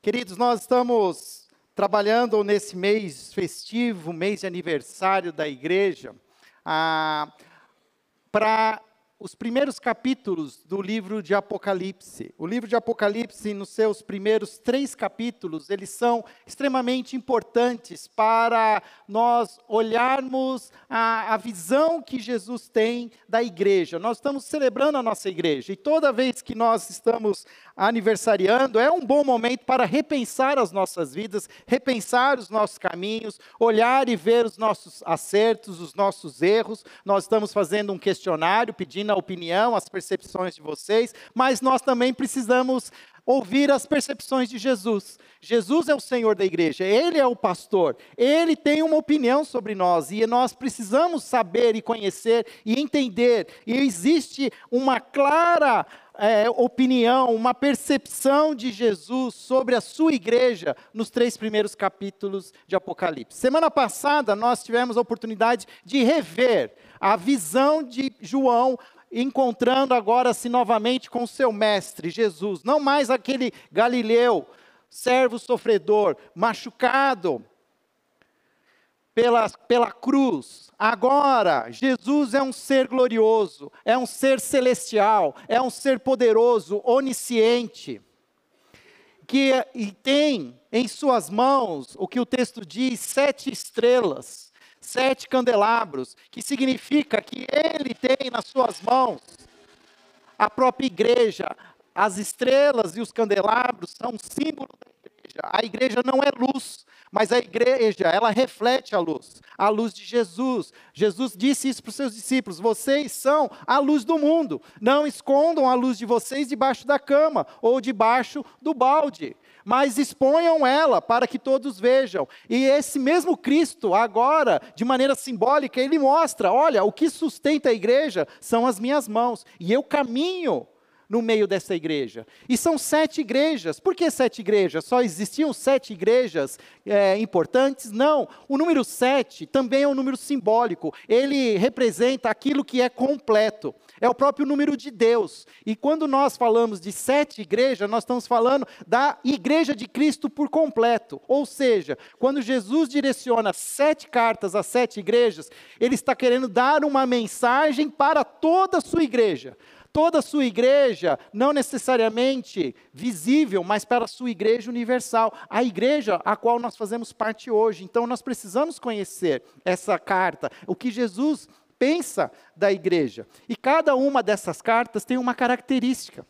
Queridos, nós estamos trabalhando nesse mês festivo, mês de aniversário da igreja, ah, para os primeiros capítulos do livro de Apocalipse. O livro de Apocalipse, nos seus primeiros três capítulos, eles são extremamente importantes para nós olharmos a, a visão que Jesus tem da igreja. Nós estamos celebrando a nossa igreja e toda vez que nós estamos aniversariando, é um bom momento para repensar as nossas vidas, repensar os nossos caminhos, olhar e ver os nossos acertos, os nossos erros. Nós estamos fazendo um questionário pedindo a opinião, as percepções de vocês, mas nós também precisamos ouvir as percepções de Jesus. Jesus é o Senhor da igreja, Ele é o pastor, Ele tem uma opinião sobre nós e nós precisamos saber e conhecer e entender. E existe uma clara é, opinião, uma percepção de Jesus sobre a sua igreja nos três primeiros capítulos de Apocalipse. Semana passada nós tivemos a oportunidade de rever a visão de João encontrando agora-se novamente com seu mestre, Jesus, não mais aquele Galileu, servo sofredor, machucado pela, pela cruz, Agora, Jesus é um ser glorioso, é um ser celestial, é um ser poderoso, onisciente, que tem em suas mãos o que o texto diz, sete estrelas, sete candelabros, que significa que ele tem nas suas mãos a própria igreja. As estrelas e os candelabros são símbolo da igreja. A igreja não é luz, mas a igreja, ela reflete a luz, a luz de Jesus. Jesus disse isso para os seus discípulos: vocês são a luz do mundo. Não escondam a luz de vocês debaixo da cama ou debaixo do balde, mas exponham ela para que todos vejam. E esse mesmo Cristo, agora, de maneira simbólica, ele mostra: olha, o que sustenta a igreja são as minhas mãos, e eu caminho no meio dessa igreja. E são sete igrejas. Por que sete igrejas? Só existiam sete igrejas é, importantes? Não. O número sete também é um número simbólico. Ele representa aquilo que é completo. É o próprio número de Deus. E quando nós falamos de sete igrejas, nós estamos falando da igreja de Cristo por completo. Ou seja, quando Jesus direciona sete cartas a sete igrejas, ele está querendo dar uma mensagem para toda a sua igreja toda a sua igreja, não necessariamente visível, mas para a sua igreja universal, a igreja a qual nós fazemos parte hoje. Então nós precisamos conhecer essa carta, o que Jesus pensa da igreja. E cada uma dessas cartas tem uma característica.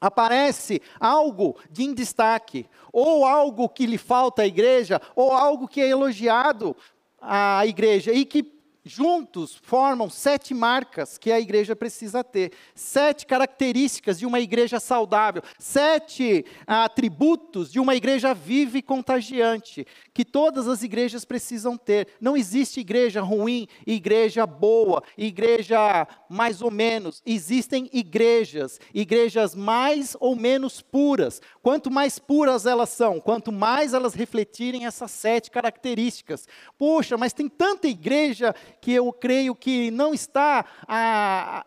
Aparece algo de em destaque, ou algo que lhe falta à igreja, ou algo que é elogiado à igreja e que juntos formam sete marcas que a igreja precisa ter, sete características de uma igreja saudável, sete atributos de uma igreja viva e contagiante, que todas as igrejas precisam ter. Não existe igreja ruim, igreja boa, igreja mais ou menos. Existem igrejas, igrejas mais ou menos puras. Quanto mais puras elas são, quanto mais elas refletirem essas sete características. Poxa, mas tem tanta igreja que eu creio que não está a,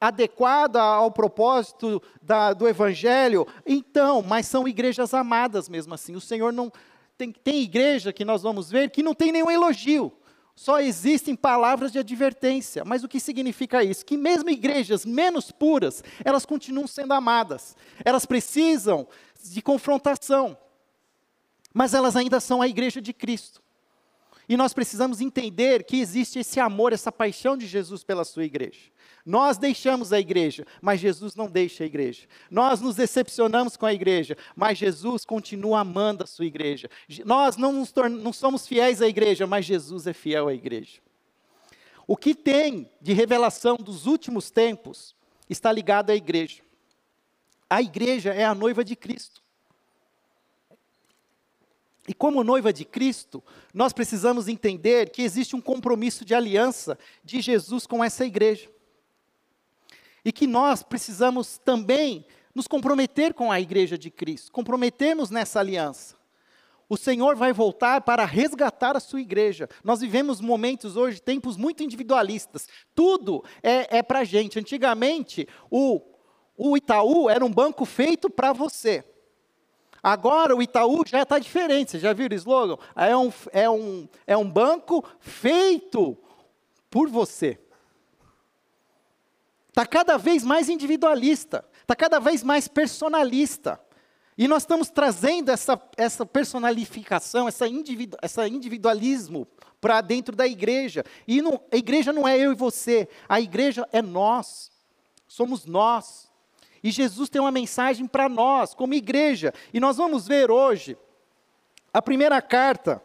adequada ao propósito da, do Evangelho, então, mas são igrejas amadas mesmo assim. O Senhor não. Tem, tem igreja que nós vamos ver que não tem nenhum elogio, só existem palavras de advertência. Mas o que significa isso? Que mesmo igrejas menos puras, elas continuam sendo amadas, elas precisam de confrontação, mas elas ainda são a igreja de Cristo. E nós precisamos entender que existe esse amor, essa paixão de Jesus pela sua igreja. Nós deixamos a igreja, mas Jesus não deixa a igreja. Nós nos decepcionamos com a igreja, mas Jesus continua amando a sua igreja. Nós não, nos não somos fiéis à igreja, mas Jesus é fiel à igreja. O que tem de revelação dos últimos tempos está ligado à igreja. A igreja é a noiva de Cristo. E como noiva de Cristo, nós precisamos entender que existe um compromisso de aliança de Jesus com essa igreja. E que nós precisamos também nos comprometer com a igreja de Cristo, comprometermos nessa aliança. O Senhor vai voltar para resgatar a sua igreja. Nós vivemos momentos hoje, tempos muito individualistas. Tudo é, é para a gente. Antigamente, o, o Itaú era um banco feito para você. Agora o Itaú já está diferente, você já viu o slogan? É um, é, um, é um banco feito por você. Está cada vez mais individualista, está cada vez mais personalista. E nós estamos trazendo essa, essa personalificação, essa, individu, essa individualismo para dentro da igreja. E não, a igreja não é eu e você, a igreja é nós. Somos nós. E Jesus tem uma mensagem para nós, como igreja. E nós vamos ver hoje a primeira carta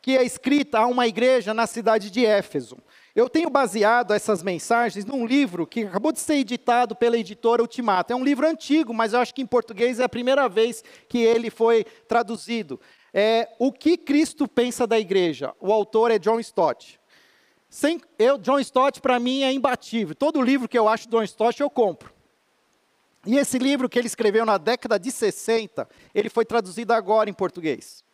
que é escrita a uma igreja na cidade de Éfeso. Eu tenho baseado essas mensagens num livro que acabou de ser editado pela editora Ultimato. É um livro antigo, mas eu acho que em português é a primeira vez que ele foi traduzido. É O que Cristo pensa da igreja. O autor é John Stott. Sem, eu, John Stott, para mim, é imbatível. Todo livro que eu acho John Stott, eu compro. E esse livro que ele escreveu na década de 60, ele foi traduzido agora em português.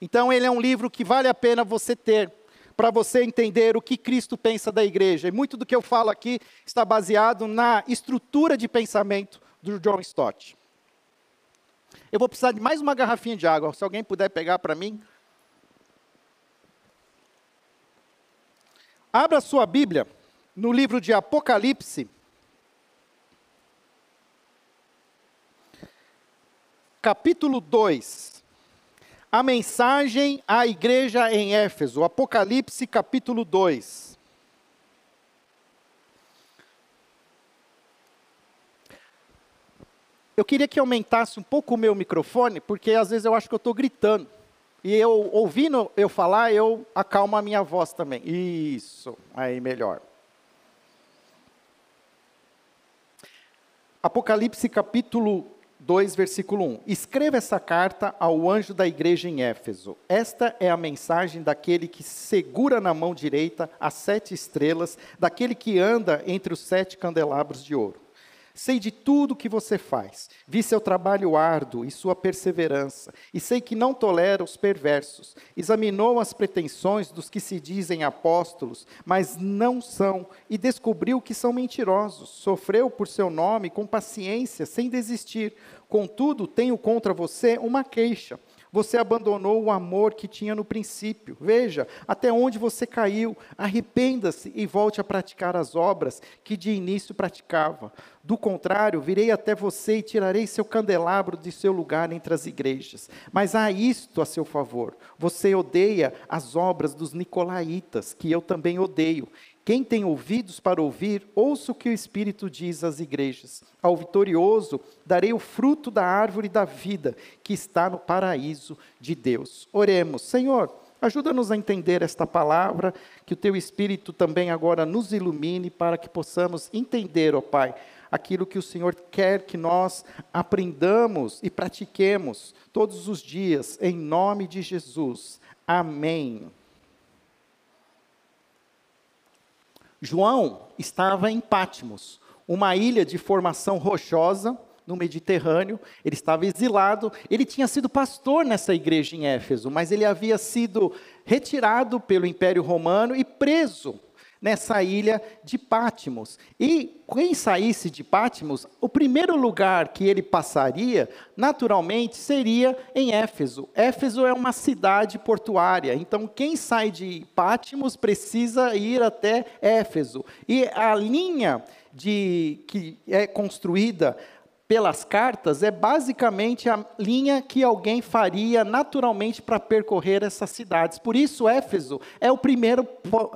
Então, ele é um livro que vale a pena você ter, para você entender o que Cristo pensa da igreja. E muito do que eu falo aqui está baseado na estrutura de pensamento do John Stott. Eu vou precisar de mais uma garrafinha de água, se alguém puder pegar para mim. Abra sua Bíblia no livro de Apocalipse, capítulo 2. A mensagem à igreja em Éfeso, Apocalipse, capítulo 2. Eu queria que aumentasse um pouco o meu microfone, porque às vezes eu acho que eu estou gritando. E eu, ouvindo eu falar, eu acalmo a minha voz também. Isso, aí melhor. Apocalipse capítulo 2, versículo 1. Escreva essa carta ao anjo da igreja em Éfeso. Esta é a mensagem daquele que segura na mão direita as sete estrelas, daquele que anda entre os sete candelabros de ouro. Sei de tudo o que você faz, vi seu trabalho árduo e sua perseverança, e sei que não tolera os perversos. Examinou as pretensões dos que se dizem apóstolos, mas não são, e descobriu que são mentirosos. Sofreu por seu nome com paciência, sem desistir. Contudo, tenho contra você uma queixa você abandonou o amor que tinha no princípio. Veja até onde você caiu. Arrependa-se e volte a praticar as obras que de início praticava. Do contrário, virei até você e tirarei seu candelabro de seu lugar entre as igrejas. Mas há isto a seu favor: você odeia as obras dos nicolaítas, que eu também odeio. Quem tem ouvidos para ouvir, ouça o que o Espírito diz às igrejas. Ao vitorioso darei o fruto da árvore da vida, que está no paraíso de Deus. Oremos, Senhor, ajuda-nos a entender esta palavra, que o teu Espírito também agora nos ilumine para que possamos entender, ó Pai, aquilo que o Senhor quer que nós aprendamos e pratiquemos todos os dias, em nome de Jesus. Amém. João estava em Pátimos, uma ilha de formação rochosa no Mediterrâneo. Ele estava exilado. Ele tinha sido pastor nessa igreja em Éfeso, mas ele havia sido retirado pelo Império Romano e preso nessa ilha de Pátimos. E quem saísse de Pátimos, o primeiro lugar que ele passaria, naturalmente, seria em Éfeso. Éfeso é uma cidade portuária, então quem sai de Pátimos precisa ir até Éfeso. E a linha de que é construída pelas cartas é basicamente a linha que alguém faria naturalmente para percorrer essas cidades. Por isso, Éfeso é, o primeiro,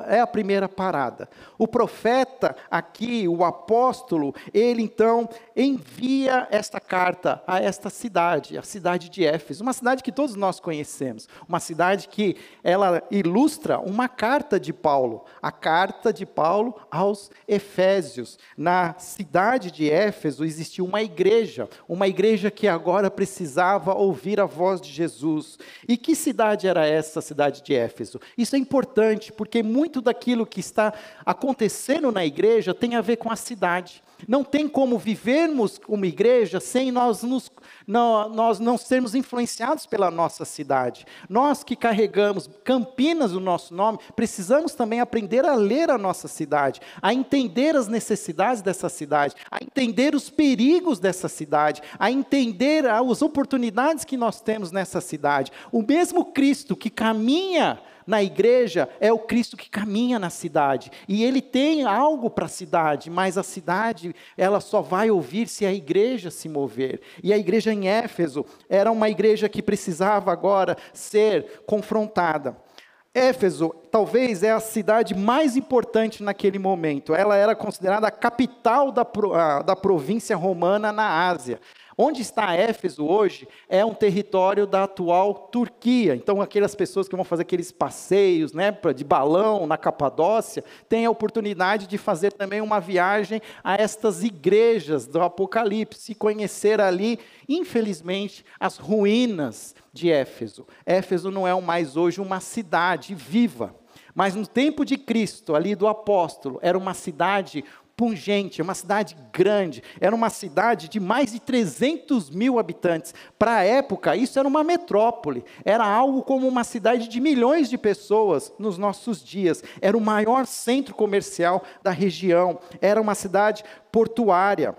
é a primeira parada. O profeta aqui, o apóstolo, ele então envia esta carta a esta cidade, a cidade de Éfeso, uma cidade que todos nós conhecemos, uma cidade que ela ilustra uma carta de Paulo, a carta de Paulo aos Efésios. Na cidade de Éfeso existia uma igreja igreja, uma igreja que agora precisava ouvir a voz de Jesus. E que cidade era essa, cidade de Éfeso? Isso é importante, porque muito daquilo que está acontecendo na igreja tem a ver com a cidade. Não tem como vivermos como igreja sem nós, nos, não, nós não sermos influenciados pela nossa cidade. Nós que carregamos Campinas, o nosso nome, precisamos também aprender a ler a nossa cidade, a entender as necessidades dessa cidade, a entender os perigos dessa cidade, a entender as oportunidades que nós temos nessa cidade. O mesmo Cristo que caminha na igreja é o Cristo que caminha na cidade. E ele tem algo para a cidade, mas a cidade, ela só vai ouvir se a igreja se mover. E a igreja em Éfeso era uma igreja que precisava agora ser confrontada. Éfeso, talvez, é a cidade mais importante naquele momento. Ela era considerada a capital da, da província romana na Ásia. Onde está Éfeso hoje é um território da atual Turquia. Então, aquelas pessoas que vão fazer aqueles passeios né, de balão na Capadócia, têm a oportunidade de fazer também uma viagem a estas igrejas do Apocalipse, conhecer ali, infelizmente, as ruínas de Éfeso. Éfeso não é mais hoje uma cidade viva. Mas no tempo de Cristo, ali do apóstolo, era uma cidade pungente, é uma cidade grande, era uma cidade de mais de 300 mil habitantes. Para a época, isso era uma metrópole, era algo como uma cidade de milhões de pessoas nos nossos dias. Era o maior centro comercial da região, era uma cidade portuária.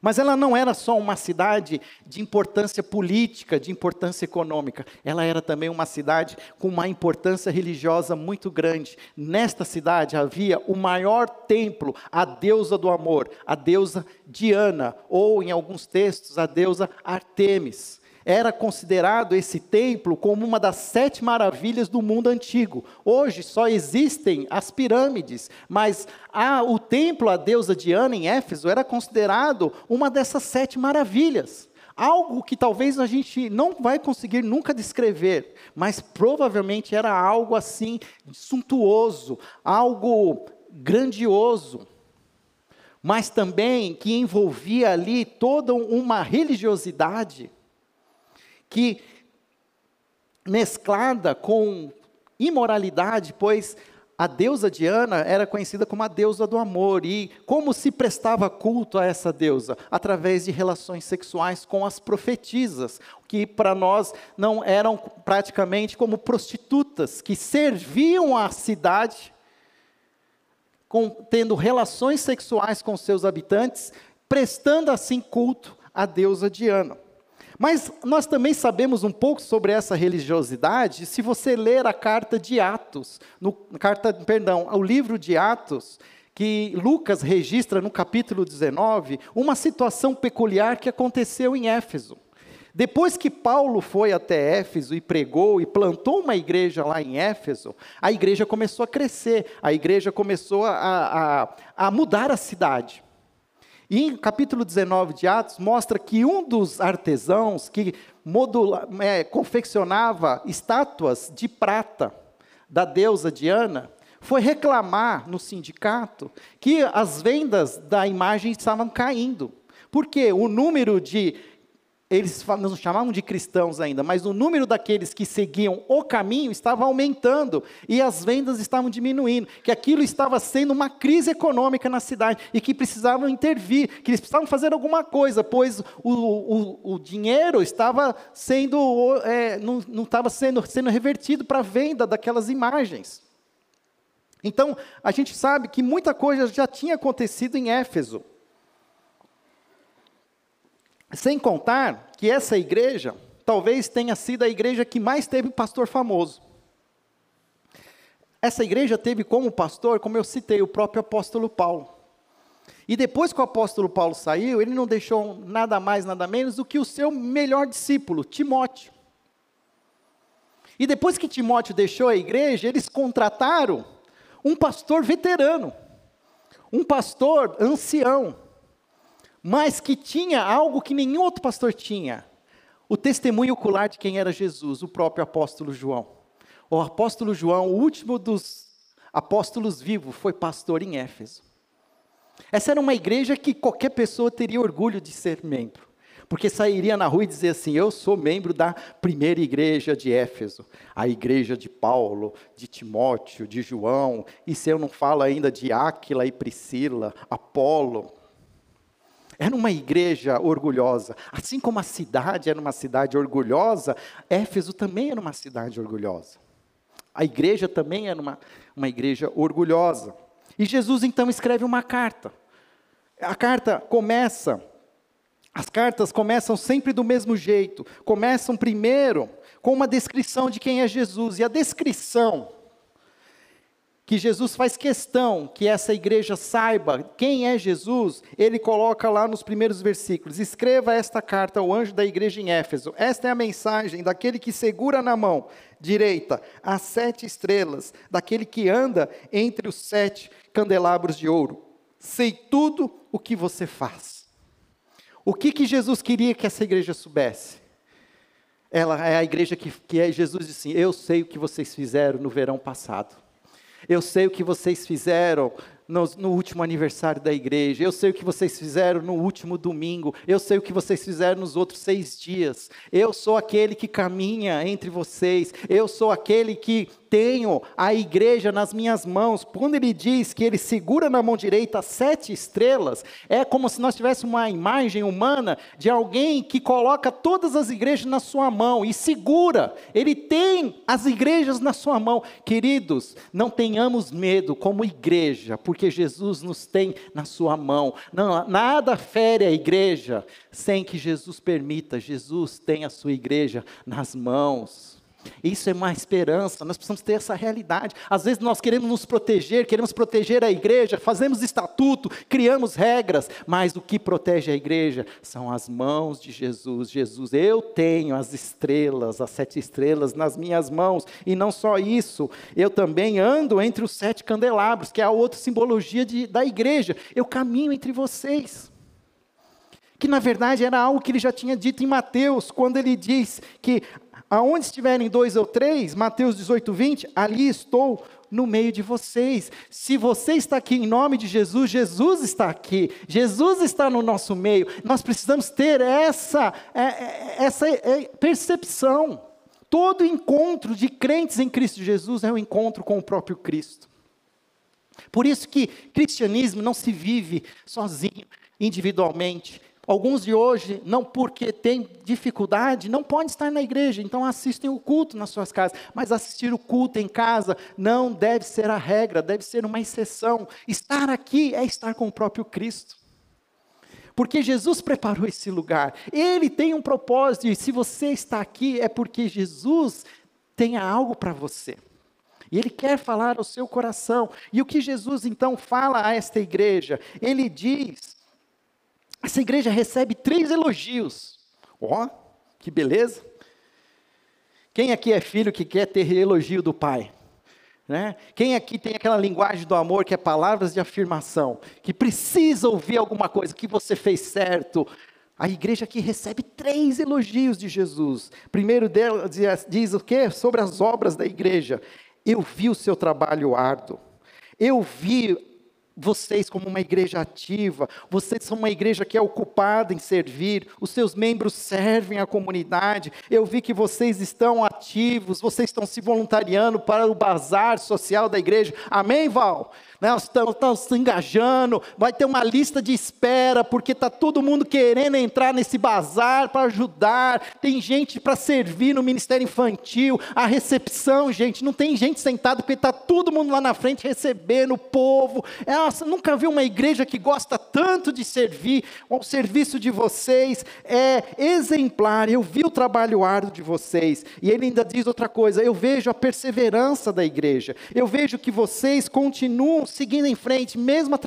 Mas ela não era só uma cidade de importância política, de importância econômica, ela era também uma cidade com uma importância religiosa muito grande. Nesta cidade havia o maior templo, a deusa do amor, a deusa Diana, ou em alguns textos, a deusa Artemis era considerado esse templo como uma das sete maravilhas do mundo antigo. Hoje só existem as pirâmides, mas a, o templo, a deusa Diana em Éfeso, era considerado uma dessas sete maravilhas. Algo que talvez a gente não vai conseguir nunca descrever, mas provavelmente era algo assim suntuoso, algo grandioso mas também que envolvia ali toda uma religiosidade que mesclada com imoralidade, pois a deusa Diana era conhecida como a deusa do amor. E como se prestava culto a essa deusa? Através de relações sexuais com as profetisas, que para nós não eram praticamente como prostitutas, que serviam à cidade, com, tendo relações sexuais com seus habitantes, prestando assim culto à deusa Diana. Mas nós também sabemos um pouco sobre essa religiosidade se você ler a carta de Atos, no carta, perdão, o livro de Atos, que Lucas registra no capítulo 19, uma situação peculiar que aconteceu em Éfeso. Depois que Paulo foi até Éfeso e pregou e plantou uma igreja lá em Éfeso, a igreja começou a crescer, a igreja começou a, a, a mudar a cidade. E em capítulo 19 de Atos, mostra que um dos artesãos que modula, é, confeccionava estátuas de prata da deusa Diana, foi reclamar no sindicato que as vendas da imagem estavam caindo. Porque o número de eles não chamavam de cristãos ainda, mas o número daqueles que seguiam o caminho estava aumentando e as vendas estavam diminuindo, que aquilo estava sendo uma crise econômica na cidade e que precisavam intervir, que eles precisavam fazer alguma coisa, pois o, o, o dinheiro estava sendo, é, não, não estava sendo, sendo revertido para a venda daquelas imagens. Então, a gente sabe que muita coisa já tinha acontecido em Éfeso. Sem contar que essa igreja talvez tenha sido a igreja que mais teve pastor famoso. Essa igreja teve como pastor, como eu citei, o próprio apóstolo Paulo. E depois que o apóstolo Paulo saiu, ele não deixou nada mais, nada menos do que o seu melhor discípulo, Timóteo. E depois que Timóteo deixou a igreja, eles contrataram um pastor veterano, um pastor ancião, mas que tinha algo que nenhum outro pastor tinha: o testemunho ocular de quem era Jesus, o próprio apóstolo João. O apóstolo João, o último dos apóstolos vivos, foi pastor em Éfeso. Essa era uma igreja que qualquer pessoa teria orgulho de ser membro. Porque sairia na rua e dizia assim: Eu sou membro da primeira igreja de Éfeso, a igreja de Paulo, de Timóteo, de João, e se eu não falo ainda de Áquila e Priscila, Apolo, Era uma igreja orgulhosa. Assim como a cidade era uma cidade orgulhosa, Éfeso também era uma cidade orgulhosa. A igreja também era uma, uma igreja orgulhosa. E Jesus então escreve uma carta. A carta começa, as cartas começam sempre do mesmo jeito. Começam primeiro com uma descrição de quem é Jesus. E a descrição que Jesus faz questão que essa igreja saiba quem é Jesus, ele coloca lá nos primeiros versículos: Escreva esta carta ao anjo da igreja em Éfeso. Esta é a mensagem daquele que segura na mão direita as sete estrelas, daquele que anda entre os sete candelabros de ouro. Sei tudo o que você faz. O que, que Jesus queria que essa igreja soubesse? Ela é a igreja que, que é, Jesus disse: Eu sei o que vocês fizeram no verão passado. Eu sei o que vocês fizeram no, no, último aniversário da igreja, eu sei o que vocês fizeram no último domingo, eu sei o que vocês fizeram nos outros seis dias. Eu sou aquele que caminha entre vocês, eu sou aquele que tenho a igreja nas minhas mãos. Quando ele diz que ele segura na mão direita sete estrelas, é como se nós tivéssemos uma imagem humana de alguém que coloca todas as igrejas na sua mão e segura. Ele tem as igrejas na sua mão. Queridos, não tenhamos medo como igreja, porque Jesus nos tem na sua mão. Não, nada fere a igreja sem que Jesus permita. Jesus tem a sua igreja nas mãos. Isso é uma esperança, nós precisamos ter essa realidade. Às vezes nós queremos nos proteger, queremos proteger a igreja, fazemos estatuto, criamos regras, mas o que protege a igreja são as mãos de Jesus. Jesus, eu tenho as estrelas, as sete estrelas nas minhas mãos, e não só isso, eu também ando entre os sete candelabros, que é a outra simbologia de, da igreja. Eu caminho entre vocês que na verdade era algo que ele já tinha dito em Mateus, quando ele diz que Aonde estiverem dois ou três, Mateus 18, 20, ali estou no meio de vocês. Se você está aqui em nome de Jesus, Jesus está aqui, Jesus está no nosso meio. Nós precisamos ter essa, é, é, essa é, percepção. Todo encontro de crentes em Cristo Jesus é um encontro com o próprio Cristo. Por isso que cristianismo não se vive sozinho, individualmente. Alguns de hoje, não porque têm dificuldade, não podem estar na igreja, então assistem o culto nas suas casas. Mas assistir o culto em casa não deve ser a regra, deve ser uma exceção. Estar aqui é estar com o próprio Cristo. Porque Jesus preparou esse lugar. Ele tem um propósito, e se você está aqui, é porque Jesus tem algo para você. E Ele quer falar ao seu coração. E o que Jesus então fala a esta igreja? Ele diz essa igreja recebe três elogios. Ó, oh, que beleza. Quem aqui é filho que quer ter elogio do pai? Né? Quem aqui tem aquela linguagem do amor que é palavras de afirmação, que precisa ouvir alguma coisa, que você fez certo? A igreja aqui recebe três elogios de Jesus. Primeiro dela diz, diz o quê? Sobre as obras da igreja. Eu vi o seu trabalho árduo. Eu vi vocês como uma igreja ativa, vocês são uma igreja que é ocupada em servir, os seus membros servem a comunidade. Eu vi que vocês estão ativos, vocês estão se voluntariando para o bazar social da igreja. Amém, Val? Nós estamos, se engajando, vai ter uma lista de espera, porque está todo mundo querendo entrar nesse bazar para ajudar, tem gente para servir no ministério infantil, a recepção, gente, não tem gente sentada, porque está todo mundo lá na frente recebendo o povo. Nossa, nunca vi uma igreja que gosta tanto de servir, o serviço de vocês é exemplar, eu vi o trabalho árduo de vocês, e ele ainda diz outra coisa, eu vejo a perseverança da igreja, eu vejo que vocês continuam seguindo em frente, mesmo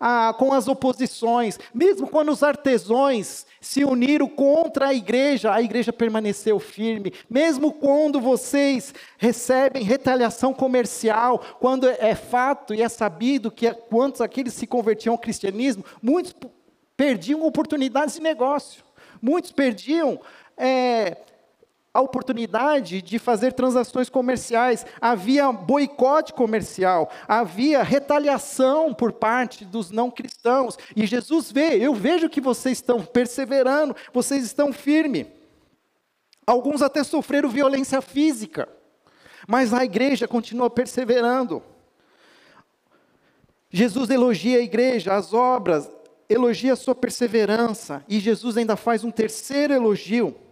a, com as oposições, mesmo quando os artesãos se uniram contra a igreja, a igreja permaneceu firme, mesmo quando vocês recebem retaliação comercial, quando é fato e é sabido que quantos aqueles se convertiam ao cristianismo, muitos perdiam oportunidades de negócio, muitos perdiam. É, a oportunidade de fazer transações comerciais, havia boicote comercial, havia retaliação por parte dos não cristãos. E Jesus vê, eu vejo que vocês estão perseverando, vocês estão firmes. Alguns até sofreram violência física, mas a igreja continua perseverando. Jesus elogia a igreja, as obras, elogia a sua perseverança, e Jesus ainda faz um terceiro elogio.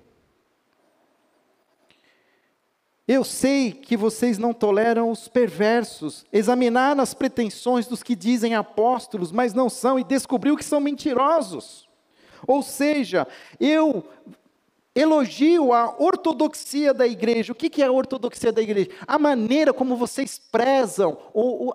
Eu sei que vocês não toleram os perversos, examinar as pretensões dos que dizem apóstolos, mas não são, e descobriu que são mentirosos. Ou seja, eu elogio a ortodoxia da igreja. O que é a ortodoxia da igreja? A maneira como vocês prezam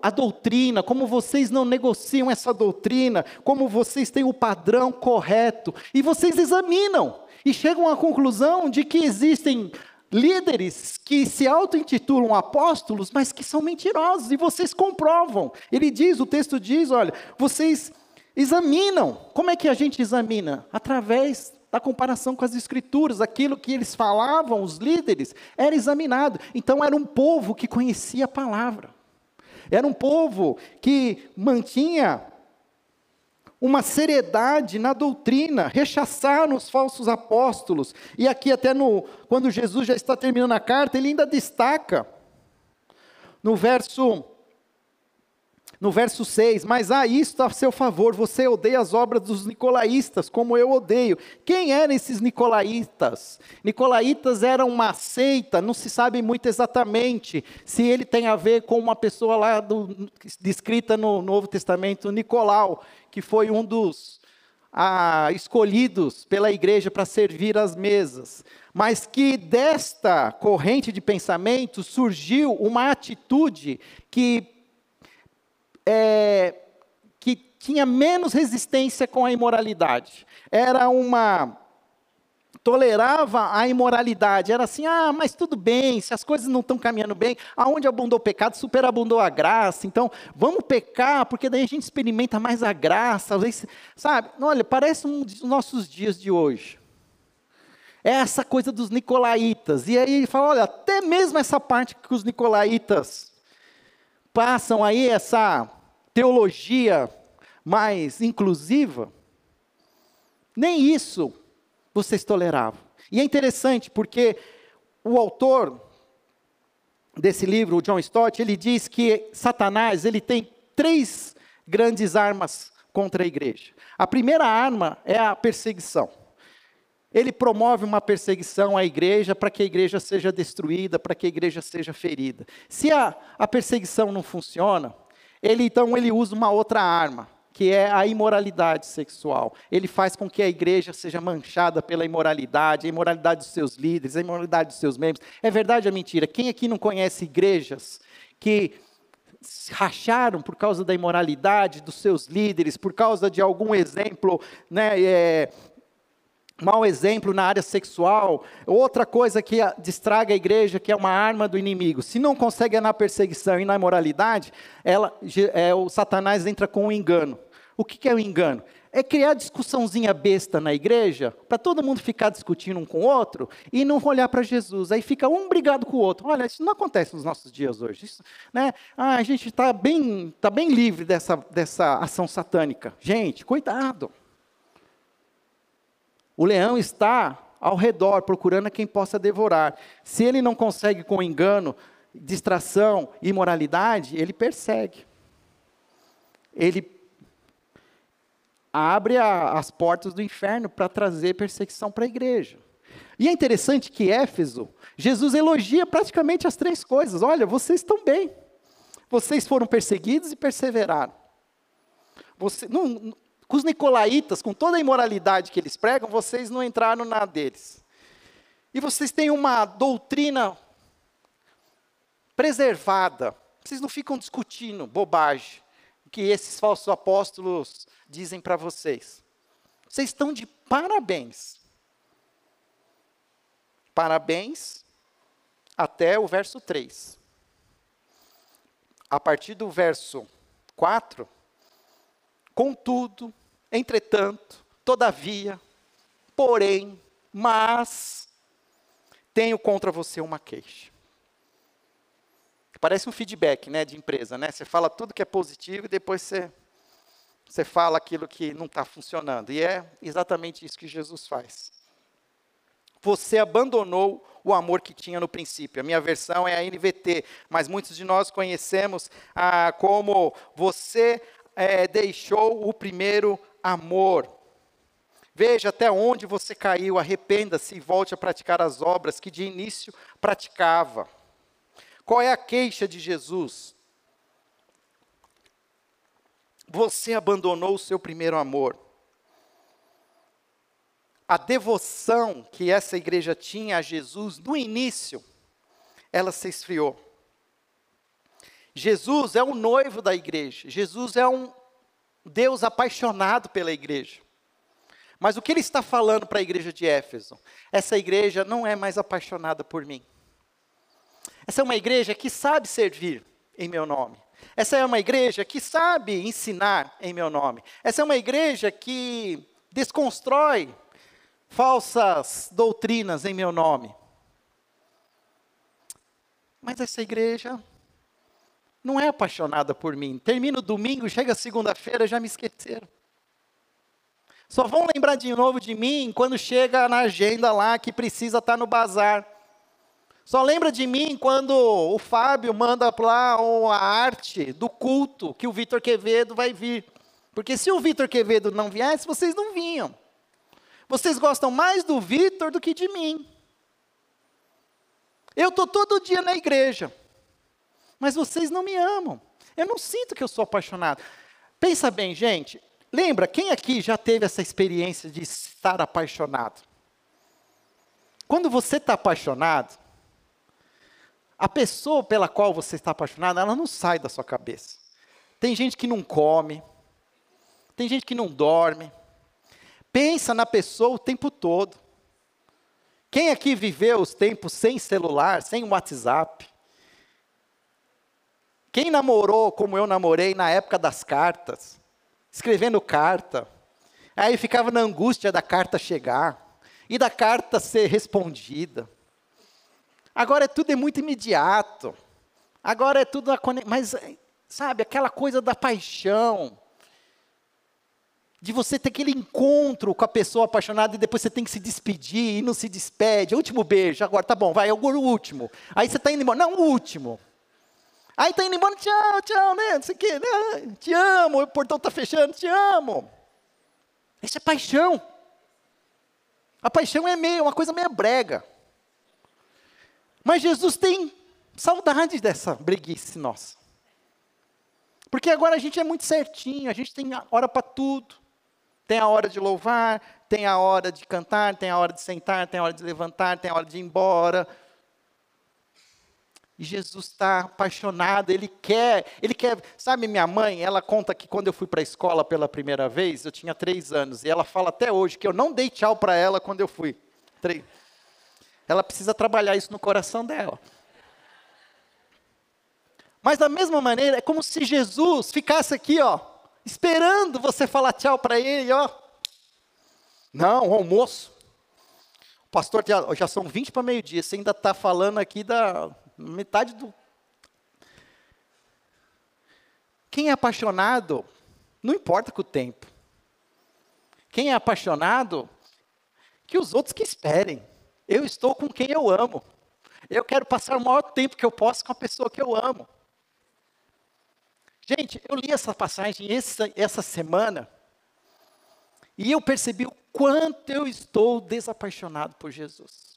a doutrina, como vocês não negociam essa doutrina, como vocês têm o padrão correto. E vocês examinam e chegam à conclusão de que existem líderes que se auto-intitulam apóstolos, mas que são mentirosos, e vocês comprovam. Ele diz, o texto diz: olha, vocês examinam. Como é que a gente examina? Através da comparação com as escrituras, aquilo que eles falavam, os líderes, era examinado. Então era um povo que conhecia a palavra. Era um povo que mantinha uma seriedade na doutrina, rechaçaram os falsos apóstolos. E aqui até no quando Jesus já está terminando a carta, ele ainda destaca no verso no verso 6, mas há isto a seu favor, você odeia as obras dos nicolaístas, como eu odeio. Quem eram esses nicolaítas? Nicolaítas eram uma seita, não se sabe muito exatamente se ele tem a ver com uma pessoa lá do, descrita no Novo Testamento, Nicolau, que foi um dos ah, escolhidos pela igreja para servir as mesas. Mas que desta corrente de pensamento surgiu uma atitude que é, que tinha menos resistência com a imoralidade. Era uma tolerava a imoralidade. Era assim, ah, mas tudo bem, se as coisas não estão caminhando bem, aonde abundou o pecado, superabundou a graça. Então, vamos pecar, porque daí a gente experimenta mais a graça. Vezes, sabe, olha, parece um dos nossos dias de hoje. É essa coisa dos nicolaítas. E aí ele fala, olha, até mesmo essa parte que os nicolaítas passam aí, essa teologia mais inclusiva, nem isso vocês toleravam. E é interessante porque o autor desse livro, o John Stott, ele diz que Satanás ele tem três grandes armas contra a igreja. A primeira arma é a perseguição. Ele promove uma perseguição à igreja para que a igreja seja destruída, para que a igreja seja ferida. Se a, a perseguição não funciona, ele então ele usa uma outra arma, que é a imoralidade sexual. Ele faz com que a igreja seja manchada pela imoralidade, a imoralidade dos seus líderes, a imoralidade dos seus membros. É verdade ou mentira? Quem aqui não conhece igrejas que racharam por causa da imoralidade dos seus líderes, por causa de algum exemplo né, é, mau exemplo na área sexual, outra coisa que distraga a igreja, que é uma arma do inimigo. Se não consegue na perseguição e na imoralidade, ela, é, o Satanás entra com o um engano. O que, que é o engano? É criar discussãozinha besta na igreja, para todo mundo ficar discutindo um com o outro e não olhar para Jesus. Aí fica um brigado com o outro. Olha, isso não acontece nos nossos dias hoje. Isso, né? ah, a gente está bem, tá bem livre dessa, dessa ação satânica. Gente, cuidado. O leão está ao redor, procurando a quem possa devorar. Se ele não consegue com engano, distração, imoralidade, ele persegue. Ele abre a, as portas do inferno para trazer perseguição para a igreja. E é interessante que Éfeso, Jesus elogia praticamente as três coisas. Olha, vocês estão bem. Vocês foram perseguidos e perseveraram. Você, não, com os nicolaítas, com toda a imoralidade que eles pregam, vocês não entraram na deles. E vocês têm uma doutrina preservada. Vocês não ficam discutindo bobagem que esses falsos apóstolos dizem para vocês. Vocês estão de parabéns. Parabéns até o verso 3. A partir do verso 4, Contudo, entretanto, todavia, porém, mas, tenho contra você uma queixa. Parece um feedback né, de empresa, né? Você fala tudo que é positivo e depois você, você fala aquilo que não está funcionando. E é exatamente isso que Jesus faz. Você abandonou o amor que tinha no princípio. A minha versão é a NVT, mas muitos de nós conhecemos ah, como você é, deixou o primeiro amor. Veja até onde você caiu, arrependa-se e volte a praticar as obras que de início praticava. Qual é a queixa de Jesus? Você abandonou o seu primeiro amor. A devoção que essa igreja tinha a Jesus no início, ela se esfriou. Jesus é o noivo da igreja. Jesus é um Deus apaixonado pela igreja. Mas o que ele está falando para a igreja de Éfeso? Essa igreja não é mais apaixonada por mim. Essa é uma igreja que sabe servir em meu nome. Essa é uma igreja que sabe ensinar em meu nome. Essa é uma igreja que desconstrói falsas doutrinas em meu nome. Mas essa igreja não é apaixonada por mim. Termina o domingo, chega segunda-feira, já me esqueceram. Só vão lembrar de novo de mim quando chega na agenda lá que precisa estar no bazar. Só lembra de mim quando o Fábio manda lá a arte do culto que o Vitor Quevedo vai vir. Porque se o Vitor Quevedo não viesse, vocês não vinham. Vocês gostam mais do Vitor do que de mim. Eu estou todo dia na igreja mas vocês não me amam. Eu não sinto que eu sou apaixonado. Pensa bem, gente. Lembra, quem aqui já teve essa experiência de estar apaixonado? Quando você está apaixonado, a pessoa pela qual você está apaixonado, ela não sai da sua cabeça. Tem gente que não come, tem gente que não dorme, pensa na pessoa o tempo todo. Quem aqui viveu os tempos sem celular, sem WhatsApp? Quem namorou como eu namorei na época das cartas, escrevendo carta, aí ficava na angústia da carta chegar e da carta ser respondida. Agora é tudo é muito imediato. Agora é tudo a mas sabe, aquela coisa da paixão, de você ter aquele encontro com a pessoa apaixonada e depois você tem que se despedir e não se despede. Último beijo, agora tá bom, vai, é o último. Aí você está indo embora, não, o último. Aí tá indo embora, tchau, tchau, né? Não sei o quê, né? Te amo, o portão tá fechando, te amo. Isso é paixão. A paixão é meio, uma coisa meio brega. Mas Jesus tem saudades dessa breguice nossa. Porque agora a gente é muito certinho, a gente tem hora para tudo. Tem a hora de louvar, tem a hora de cantar, tem a hora de sentar, tem a hora de levantar, tem a hora de ir embora. E Jesus está apaixonado, ele quer, ele quer. Sabe, minha mãe, ela conta que quando eu fui para a escola pela primeira vez, eu tinha três anos, e ela fala até hoje que eu não dei tchau para ela quando eu fui. Ela precisa trabalhar isso no coração dela. Mas da mesma maneira, é como se Jesus ficasse aqui, ó, esperando você falar tchau para ele, ó. Não, almoço. Pastor, já, são 20 para meio-dia, você ainda está falando aqui da, metade do. Quem é apaixonado, não importa com o tempo. Quem é apaixonado, que os outros que esperem. Eu estou com quem eu amo. Eu quero passar o maior tempo que eu posso com a pessoa que eu amo. Gente, eu li essa passagem essa, essa semana e eu percebi o quanto eu estou desapaixonado por Jesus.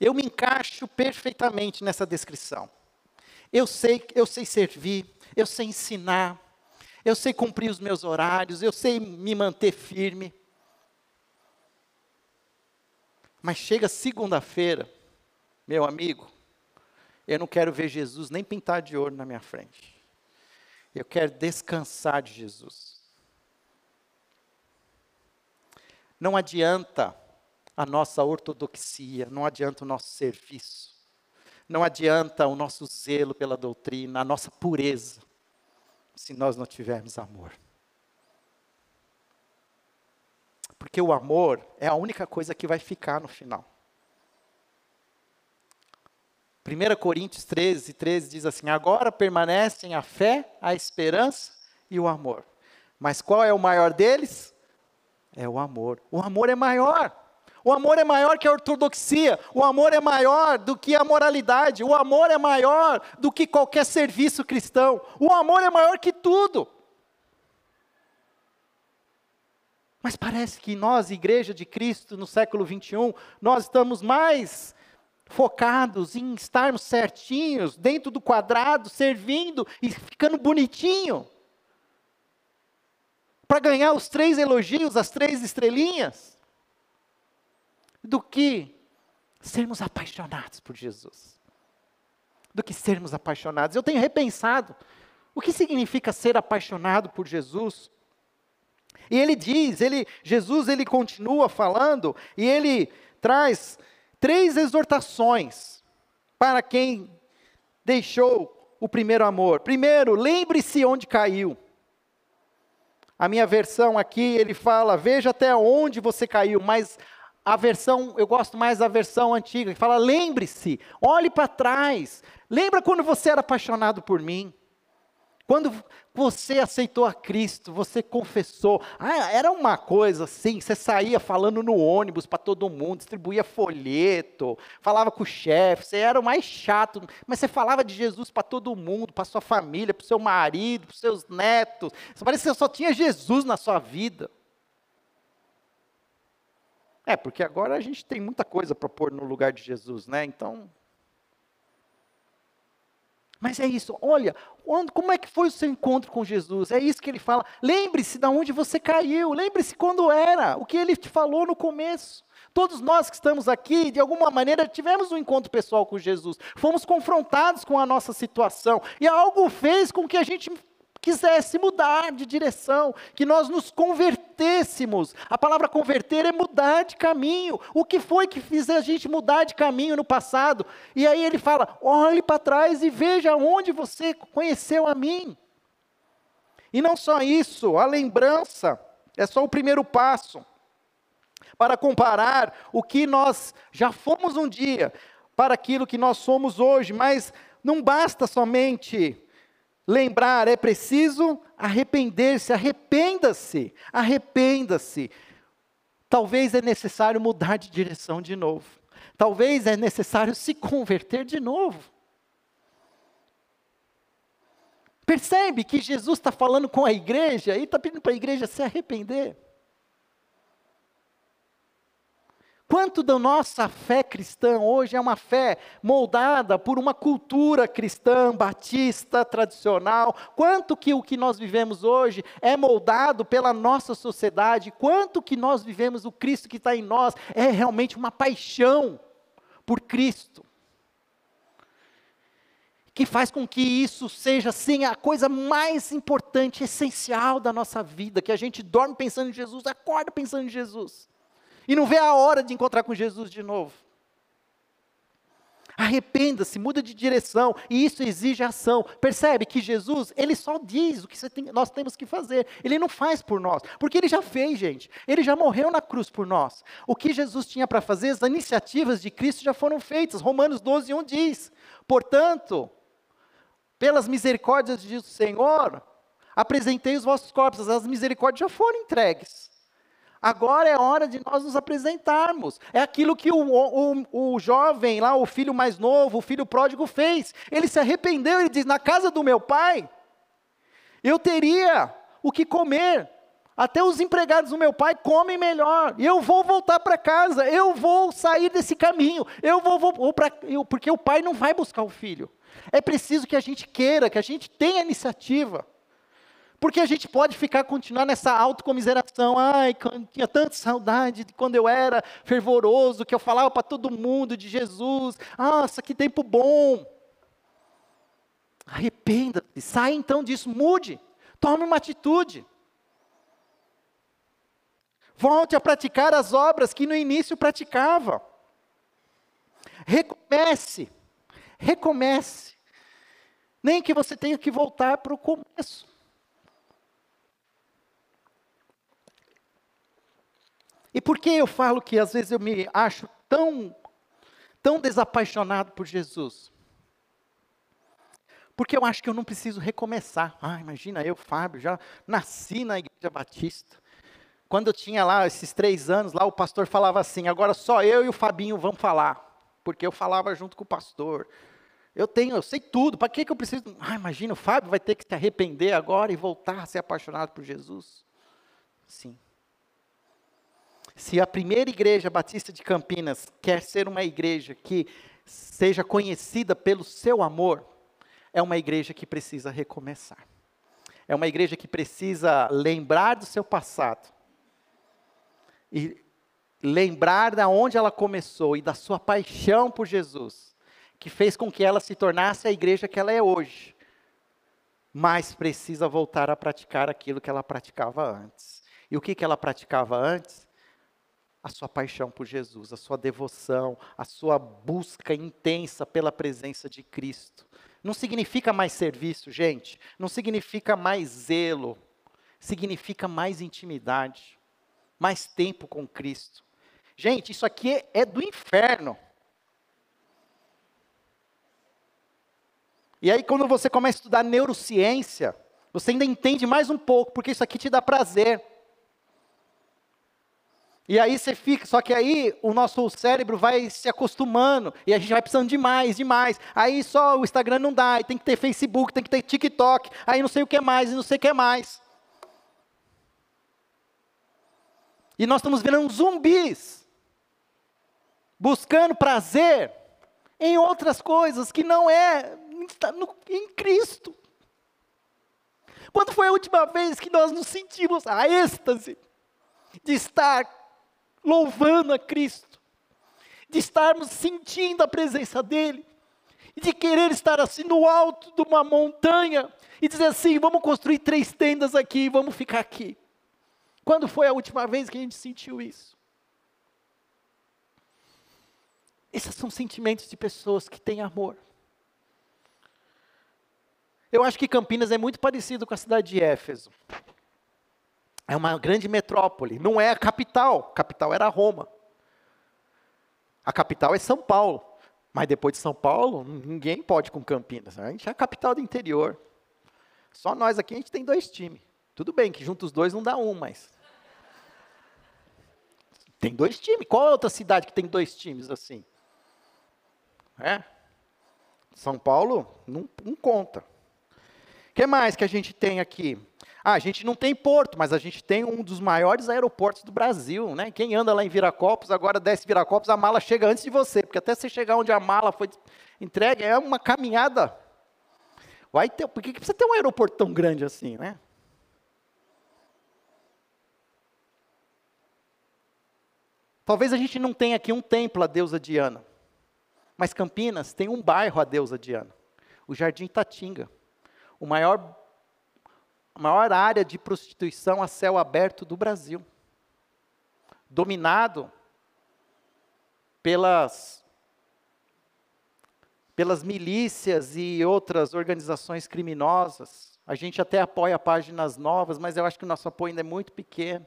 Eu me encaixo perfeitamente nessa descrição. Eu sei, eu sei servir, eu sei ensinar, eu sei cumprir os meus horários, eu sei me manter firme. Mas chega segunda-feira, meu amigo, eu não quero ver Jesus nem pintar de ouro na minha frente. Eu quero descansar de Jesus. Não adianta a nossa ortodoxia, não adianta o nosso serviço, não adianta o nosso zelo pela doutrina, a nossa pureza, se nós não tivermos amor. Porque o amor é a única coisa que vai ficar no final. 1 Coríntios 13, 13 diz assim: Agora permanecem a fé, a esperança e o amor. Mas qual é o maior deles? É o amor. O amor é maior. O amor é maior que a ortodoxia, o amor é maior do que a moralidade, o amor é maior do que qualquer serviço cristão, o amor é maior que tudo. Mas parece que nós, Igreja de Cristo, no século 21, nós estamos mais focados em estarmos certinhos, dentro do quadrado, servindo e ficando bonitinho. Para ganhar os três elogios, as três estrelinhas. Do que sermos apaixonados por Jesus. Do que sermos apaixonados. Eu tenho repensado o que significa ser apaixonado por Jesus. E ele diz, ele, Jesus ele continua falando e ele traz três exortações para quem deixou o primeiro amor. Primeiro, lembre-se onde caiu. A minha versão aqui, ele fala: veja até onde você caiu, mas a versão, eu gosto mais da versão antiga, que fala: lembre-se, olhe para trás. Lembra quando você era apaixonado por mim? Quando você aceitou a Cristo, você confessou. Ah, era uma coisa assim, você saía falando no ônibus para todo mundo, distribuía folheto, falava com o chefe, você era o mais chato, mas você falava de Jesus para todo mundo, para sua família, para o seu marido, para os seus netos. Você parecia que só tinha Jesus na sua vida. É, porque agora a gente tem muita coisa para pôr no lugar de Jesus, né? Então, mas é isso, olha, onde, como é que foi o seu encontro com Jesus? É isso que ele fala. Lembre-se de onde você caiu, lembre-se quando era, o que ele te falou no começo. Todos nós que estamos aqui, de alguma maneira, tivemos um encontro pessoal com Jesus, fomos confrontados com a nossa situação, e algo fez com que a gente quisesse mudar de direção, que nós nos convertêssemos. A palavra converter é mudar de caminho. O que foi que fez a gente mudar de caminho no passado? E aí ele fala: olhe para trás e veja onde você conheceu a mim. E não só isso, a lembrança é só o primeiro passo para comparar o que nós já fomos um dia para aquilo que nós somos hoje, mas não basta somente lembrar, é preciso arrepender-se, arrependa-se, arrependa-se. Talvez é necessário mudar de direção de novo. Talvez é necessário se converter de novo. Percebe que Jesus está falando com a igreja e está pedindo para a igreja se arrepender. Quanto da nossa fé cristã hoje é uma fé moldada por uma cultura cristã, batista, tradicional? Quanto que o que nós vivemos hoje é moldado pela nossa sociedade? Quanto que nós vivemos o Cristo que está em nós é realmente uma paixão por Cristo? Que faz com que isso seja, sim, a coisa mais importante, essencial da nossa vida, que a gente dorme pensando em Jesus, acorda pensando em Jesus e não vê a hora de encontrar com Jesus de novo. Arrependa-se, muda de direção, e isso exige ação. Percebe que Jesus, ele só diz o que tem, nós temos que fazer, ele não faz por nós, porque ele já fez, gente. Ele já morreu na cruz por nós. O que Jesus tinha para fazer, as iniciativas de Cristo já foram feitas. Romanos 12, 1 diz: Portanto, pelas misericórdias do Senhor, apresentei os vossos corpos, as misericórdias já foram entregues. Agora é hora de nós nos apresentarmos. É aquilo que o, o, o jovem lá, o filho mais novo, o filho pródigo fez. Ele se arrependeu, ele diz: Na casa do meu pai, eu teria o que comer. Até os empregados do meu pai comem melhor. Eu vou voltar para casa. Eu vou sair desse caminho. Eu vou, vou, vou porque o pai não vai buscar o filho. É preciso que a gente queira, que a gente tenha iniciativa. Porque a gente pode ficar, continuar nessa autocomiseração. Ai, tinha tanta saudade de quando eu era fervoroso, que eu falava para todo mundo de Jesus. Nossa, que tempo bom. Arrependa-se, saia então disso, mude, tome uma atitude. Volte a praticar as obras que no início praticava. Recomece, recomece. Nem que você tenha que voltar para o começo. E por que eu falo que às vezes eu me acho tão, tão desapaixonado por Jesus? Porque eu acho que eu não preciso recomeçar. Ah, imagina eu, Fábio, já nasci na igreja batista. Quando eu tinha lá esses três anos, lá o pastor falava assim: agora só eu e o Fabinho vamos falar. Porque eu falava junto com o pastor. Eu tenho, eu sei tudo. Para que, que eu preciso? Ah, imagina, o Fábio vai ter que se arrepender agora e voltar a ser apaixonado por Jesus. Sim. Se a primeira igreja batista de Campinas quer ser uma igreja que seja conhecida pelo seu amor, é uma igreja que precisa recomeçar. É uma igreja que precisa lembrar do seu passado e lembrar de onde ela começou e da sua paixão por Jesus, que fez com que ela se tornasse a igreja que ela é hoje. Mas precisa voltar a praticar aquilo que ela praticava antes. E o que, que ela praticava antes? A sua paixão por Jesus, a sua devoção, a sua busca intensa pela presença de Cristo. Não significa mais serviço, gente. Não significa mais zelo. Significa mais intimidade, mais tempo com Cristo. Gente, isso aqui é do inferno. E aí, quando você começa a estudar neurociência, você ainda entende mais um pouco, porque isso aqui te dá prazer. E aí você fica, só que aí o nosso cérebro vai se acostumando e a gente vai precisando de mais, de mais. Aí só o Instagram não dá, tem que ter Facebook, tem que ter TikTok, aí não sei o que mais, e não sei o que mais. E nós estamos virando zumbis, buscando prazer em outras coisas que não é em Cristo. Quando foi a última vez que nós nos sentimos a êxtase de estar louvando a Cristo, de estarmos sentindo a presença dEle, e de querer estar assim no alto de uma montanha e dizer assim: vamos construir três tendas aqui e vamos ficar aqui. Quando foi a última vez que a gente sentiu isso? Esses são sentimentos de pessoas que têm amor. Eu acho que Campinas é muito parecido com a cidade de Éfeso. É uma grande metrópole, não é a capital, a capital era Roma. A capital é São Paulo, mas depois de São Paulo, ninguém pode com Campinas. A gente é a capital do interior. Só nós aqui a gente tem dois times. Tudo bem que juntos os dois não dá um, mas tem dois times. Qual é outra cidade que tem dois times assim? É? São Paulo não, não conta. O que mais que a gente tem aqui? Ah, a gente não tem porto, mas a gente tem um dos maiores aeroportos do Brasil, né? Quem anda lá em Viracopos, agora desce Viracopos, a mala chega antes de você, porque até você chegar onde a mala foi entregue, é uma caminhada. Vai ter, por que precisa ter um aeroporto tão grande assim, né? Talvez a gente não tenha aqui um templo à deusa Diana, mas Campinas tem um bairro à deusa Diana, o Jardim Tatinga, o maior maior área de prostituição a céu aberto do Brasil. Dominado pelas pelas milícias e outras organizações criminosas. A gente até apoia páginas novas, mas eu acho que o nosso apoio ainda é muito pequeno.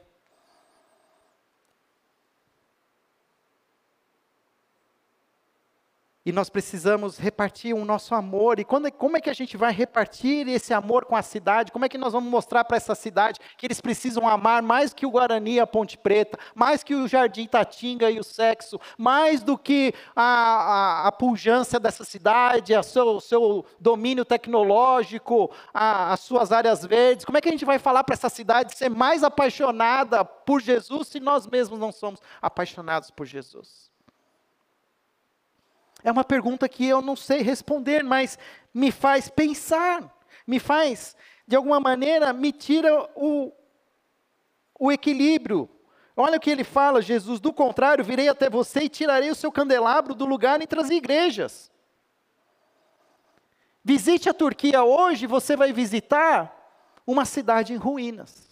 E nós precisamos repartir o nosso amor. E quando, como é que a gente vai repartir esse amor com a cidade? Como é que nós vamos mostrar para essa cidade que eles precisam amar mais que o Guarani e a Ponte Preta, mais que o Jardim Tatinga e o sexo, mais do que a, a, a pujança dessa cidade, o seu, seu domínio tecnológico, a, as suas áreas verdes? Como é que a gente vai falar para essa cidade ser mais apaixonada por Jesus se nós mesmos não somos apaixonados por Jesus? É uma pergunta que eu não sei responder, mas me faz pensar, me faz, de alguma maneira, me tira o, o equilíbrio. Olha o que ele fala, Jesus, do contrário, virei até você e tirarei o seu candelabro do lugar entre as igrejas. Visite a Turquia hoje, você vai visitar uma cidade em ruínas.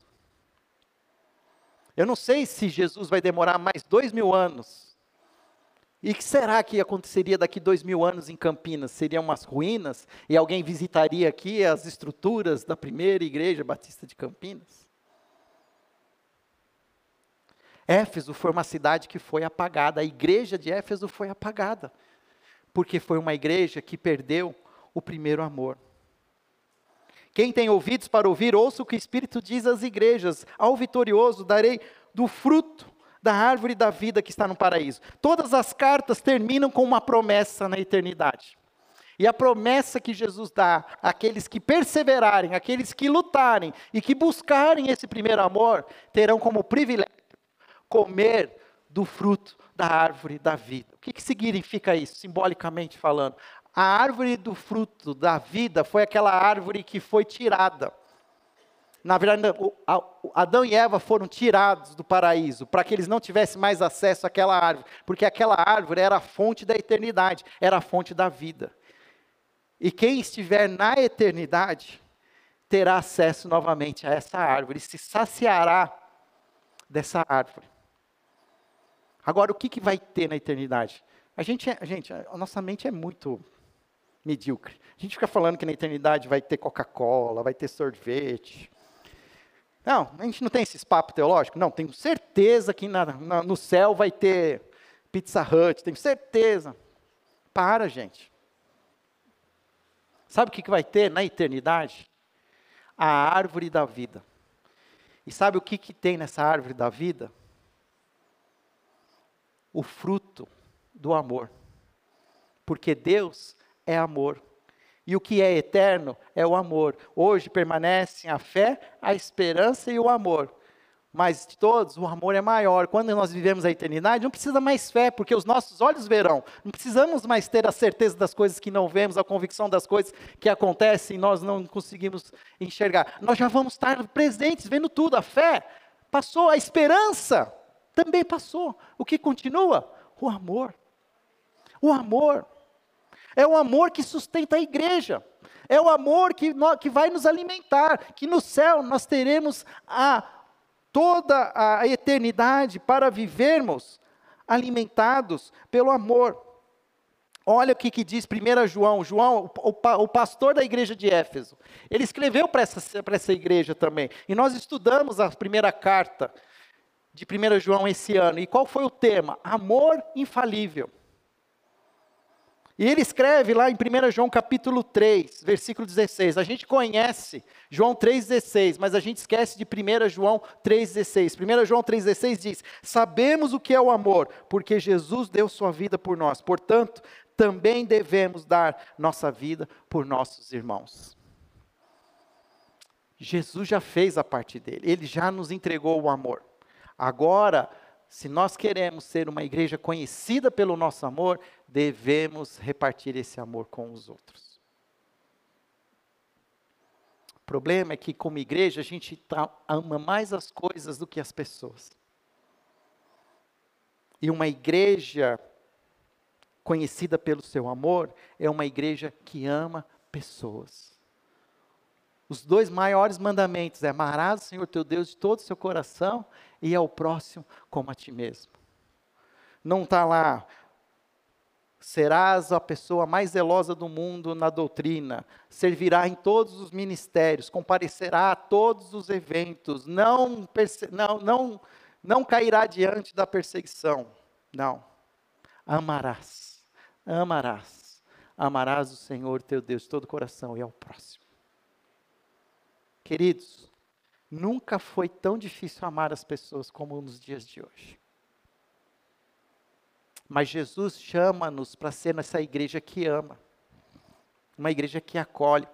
Eu não sei se Jesus vai demorar mais dois mil anos e que será que aconteceria daqui dois mil anos em Campinas? Seriam umas ruínas e alguém visitaria aqui as estruturas da primeira igreja batista de Campinas? Éfeso foi uma cidade que foi apagada, a igreja de Éfeso foi apagada, porque foi uma igreja que perdeu o primeiro amor. Quem tem ouvidos para ouvir, ouça o que o Espírito diz às igrejas: ao vitorioso darei do fruto da árvore da vida que está no paraíso. Todas as cartas terminam com uma promessa na eternidade. E a promessa que Jesus dá àqueles que perseverarem, àqueles que lutarem e que buscarem esse primeiro amor, terão como privilégio comer do fruto da árvore da vida. O que, que significa isso, simbolicamente falando? A árvore do fruto da vida foi aquela árvore que foi tirada. Na verdade, Adão e Eva foram tirados do paraíso para que eles não tivessem mais acesso àquela árvore, porque aquela árvore era a fonte da eternidade, era a fonte da vida. E quem estiver na eternidade terá acesso novamente a essa árvore, se saciará dessa árvore. Agora, o que, que vai ter na eternidade? A gente, é, gente, a nossa mente é muito medíocre. A gente fica falando que na eternidade vai ter Coca-Cola, vai ter sorvete. Não, a gente não tem esses papos teológicos? Não, tenho certeza que na, na, no céu vai ter Pizza Hut, tenho certeza. Para, gente. Sabe o que, que vai ter na eternidade? A árvore da vida. E sabe o que, que tem nessa árvore da vida? O fruto do amor. Porque Deus é amor. E o que é eterno é o amor. Hoje permanecem a fé, a esperança e o amor. Mas de todos, o amor é maior. Quando nós vivemos a eternidade, não precisa mais fé, porque os nossos olhos verão. Não precisamos mais ter a certeza das coisas que não vemos, a convicção das coisas que acontecem e nós não conseguimos enxergar. Nós já vamos estar presentes, vendo tudo. A fé passou, a esperança também passou. O que continua? O amor. O amor. É o amor que sustenta a igreja. É o amor que, que vai nos alimentar. Que no céu nós teremos a toda a eternidade para vivermos alimentados pelo amor. Olha o que, que diz 1 João, João, o, o, pastor da igreja de Éfeso. Ele escreveu para essa, essa igreja também. E nós estudamos a primeira carta de 1 João esse ano. E qual foi o tema? Amor infalível. E ele escreve lá em 1 João capítulo 3, versículo 16. A gente conhece João 3,16, mas a gente esquece de 1 João 3,16. 1 João 3,16 diz: Sabemos o que é o amor, porque Jesus deu sua vida por nós. Portanto, também devemos dar nossa vida por nossos irmãos. Jesus já fez a parte dele, ele já nos entregou o amor. Agora, se nós queremos ser uma igreja conhecida pelo nosso amor, devemos repartir esse amor com os outros. O problema é que, como igreja, a gente tá, ama mais as coisas do que as pessoas. E uma igreja conhecida pelo seu amor é uma igreja que ama pessoas. Os dois maiores mandamentos é amarás o Senhor teu Deus de todo o seu coração e ao próximo como a ti mesmo. Não está lá, serás a pessoa mais zelosa do mundo na doutrina, servirá em todos os ministérios, comparecerá a todos os eventos, não, não, não, não cairá diante da perseguição. Não. Amarás, amarás, amarás o Senhor teu Deus de todo o coração e ao próximo. Queridos, nunca foi tão difícil amar as pessoas como nos dias de hoje. Mas Jesus chama-nos para ser nessa igreja que ama, uma igreja que acolhe.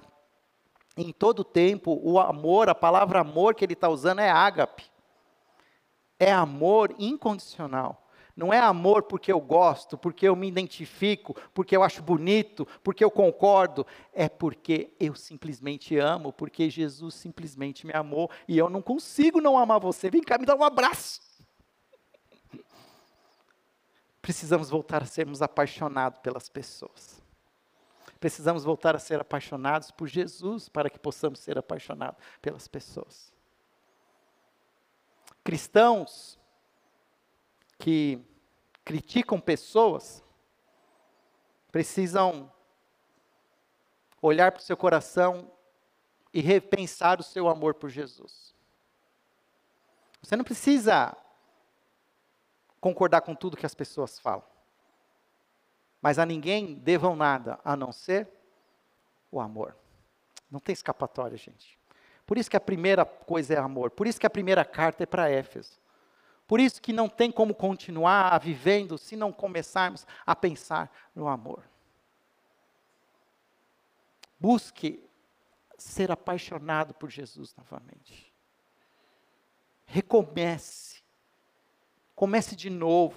Em todo tempo, o amor, a palavra amor que ele está usando é ágape. É amor incondicional. Não é amor porque eu gosto, porque eu me identifico, porque eu acho bonito, porque eu concordo. É porque eu simplesmente amo, porque Jesus simplesmente me amou e eu não consigo não amar você. Vem cá, me dá um abraço. Precisamos voltar a sermos apaixonados pelas pessoas. Precisamos voltar a ser apaixonados por Jesus para que possamos ser apaixonados pelas pessoas. Cristãos que criticam pessoas precisam olhar para o seu coração e repensar o seu amor por Jesus. Você não precisa concordar com tudo que as pessoas falam. Mas a ninguém devam nada a não ser o amor. Não tem escapatória, gente. Por isso que a primeira coisa é amor. Por isso que a primeira carta é para Éfeso. Por isso que não tem como continuar vivendo se não começarmos a pensar no amor. Busque ser apaixonado por Jesus novamente. Recomece Comece de novo.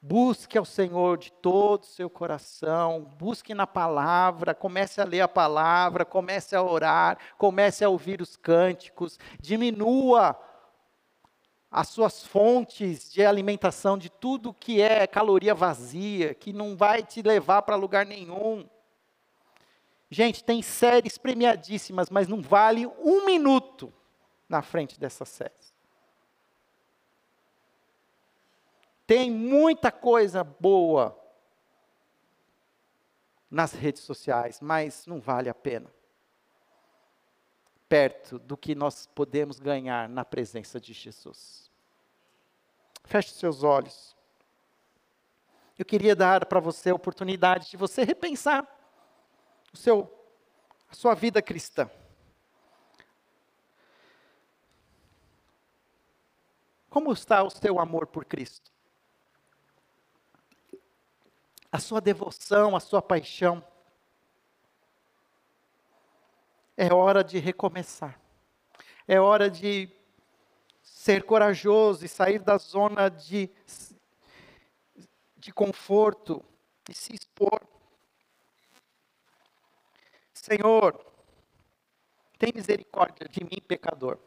Busque ao Senhor de todo o seu coração, busque na palavra, comece a ler a palavra, comece a orar, comece a ouvir os cânticos, diminua as suas fontes de alimentação de tudo que é caloria vazia, que não vai te levar para lugar nenhum. Gente, tem séries premiadíssimas, mas não vale um minuto na frente dessas séries. Tem muita coisa boa nas redes sociais, mas não vale a pena. Perto do que nós podemos ganhar na presença de Jesus. Feche seus olhos. Eu queria dar para você a oportunidade de você repensar o seu, a sua vida cristã. Como está o seu amor por Cristo? A sua devoção, a sua paixão. É hora de recomeçar. É hora de ser corajoso e sair da zona de, de conforto e se expor. Senhor, tem misericórdia de mim, pecador.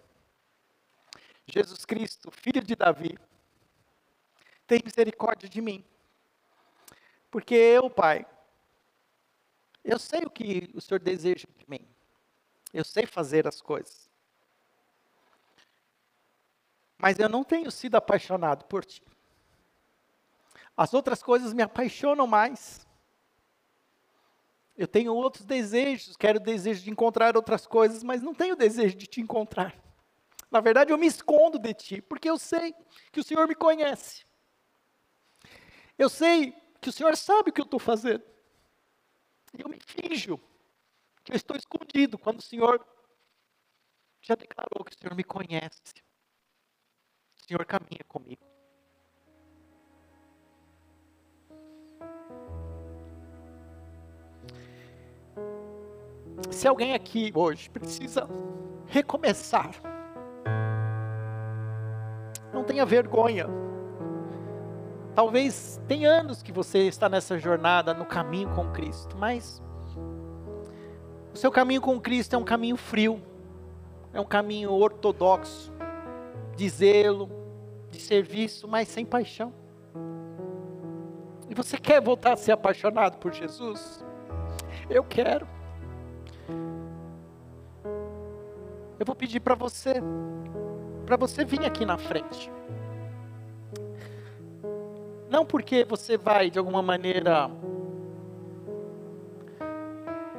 Jesus Cristo, filho de Davi, tem misericórdia de mim. Porque eu, Pai, eu sei o que o Senhor deseja de mim. Eu sei fazer as coisas. Mas eu não tenho sido apaixonado por Ti. As outras coisas me apaixonam mais. Eu tenho outros desejos, quero o desejo de encontrar outras coisas, mas não tenho desejo de te encontrar. Na verdade, eu me escondo de ti, porque eu sei que o Senhor me conhece. Eu sei que o Senhor sabe o que eu estou fazendo. Eu me finjo que eu estou escondido, quando o Senhor já declarou que o Senhor me conhece. O Senhor caminha comigo. Se alguém aqui hoje precisa recomeçar, não tenha vergonha. Talvez tem anos que você está nessa jornada no caminho com Cristo, mas o seu caminho com Cristo é um caminho frio, é um caminho ortodoxo, de zelo, de serviço, mas sem paixão. E você quer voltar a ser apaixonado por Jesus? Eu quero. eu vou pedir para você, para você vir aqui na frente. Não porque você vai, de alguma maneira,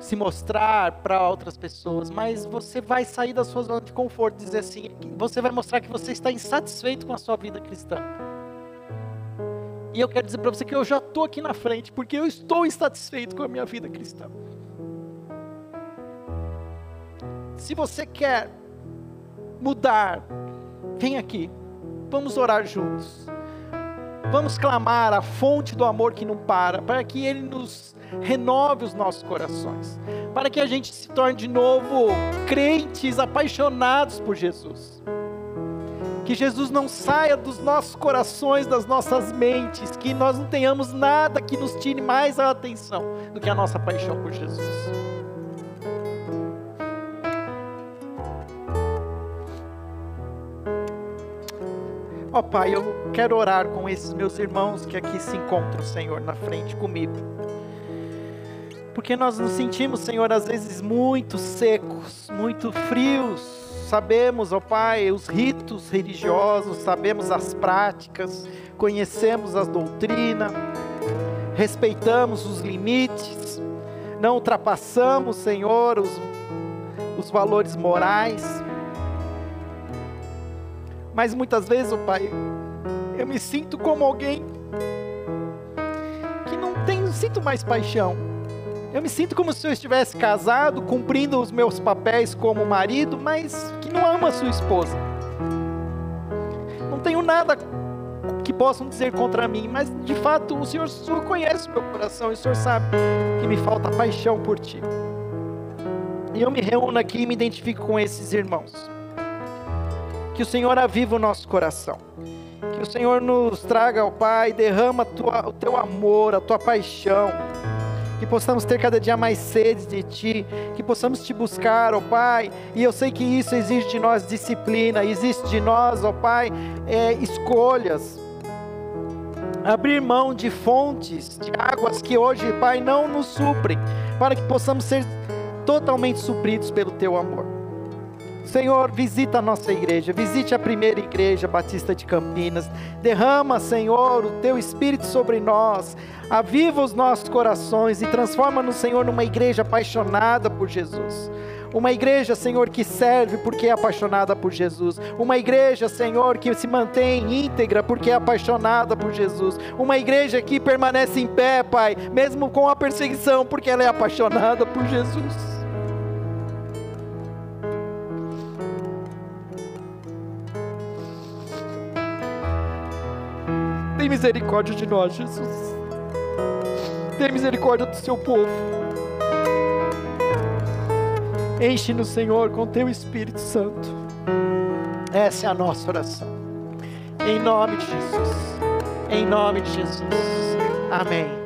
se mostrar para outras pessoas, mas você vai sair da sua zona de conforto, dizer assim, você vai mostrar que você está insatisfeito com a sua vida cristã. E eu quero dizer para você que eu já estou aqui na frente, porque eu estou insatisfeito com a minha vida cristã. Se você quer mudar, vem aqui. Vamos orar juntos. Vamos clamar a fonte do amor que não para, para que Ele nos renove os nossos corações, para que a gente se torne de novo crentes apaixonados por Jesus. Que Jesus não saia dos nossos corações, das nossas mentes, que nós não tenhamos nada que nos tire mais a atenção do que a nossa paixão por Jesus. Ó oh, Pai, eu quero orar com esses meus irmãos que aqui se encontram, Senhor, na frente comigo. Porque nós nos sentimos, Senhor, às vezes muito secos, muito frios. Sabemos, ó Pai, os ritos religiosos, sabemos as práticas, conhecemos as doutrinas, respeitamos os limites, não ultrapassamos, Senhor, os, os valores morais mas muitas vezes, oh Pai, eu me sinto como alguém que não tem, não sinto mais paixão. Eu me sinto como se eu estivesse casado, cumprindo os meus papéis como marido, mas que não ama sua esposa. Não tenho nada que possam dizer contra mim, mas de fato o Senhor, o Senhor conhece meu coração e o Senhor sabe que me falta paixão por Ti. E eu me reúno aqui e me identifico com esses irmãos que o Senhor aviva o nosso coração. Que o Senhor nos traga, ó Pai, derrama tua, o teu amor, a tua paixão. Que possamos ter cada dia mais sede de Ti, que possamos Te buscar, ó Pai. E eu sei que isso exige de nós disciplina, existe de nós, ó Pai, é, escolhas. Abrir mão de fontes, de águas que hoje, Pai, não nos suprem, para que possamos ser totalmente supridos pelo Teu amor. Senhor, visita a nossa igreja, visite a primeira igreja batista de Campinas. Derrama, Senhor, o teu espírito sobre nós. Aviva os nossos corações e transforma-nos, Senhor, numa igreja apaixonada por Jesus. Uma igreja, Senhor, que serve porque é apaixonada por Jesus. Uma igreja, Senhor, que se mantém íntegra porque é apaixonada por Jesus. Uma igreja que permanece em pé, Pai, mesmo com a perseguição, porque ela é apaixonada por Jesus. Misericórdia de nós, Jesus. Tem misericórdia do seu povo. Enche-nos, Senhor, com teu Espírito Santo. Essa é a nossa oração. Em nome de Jesus. Em nome de Jesus. Amém.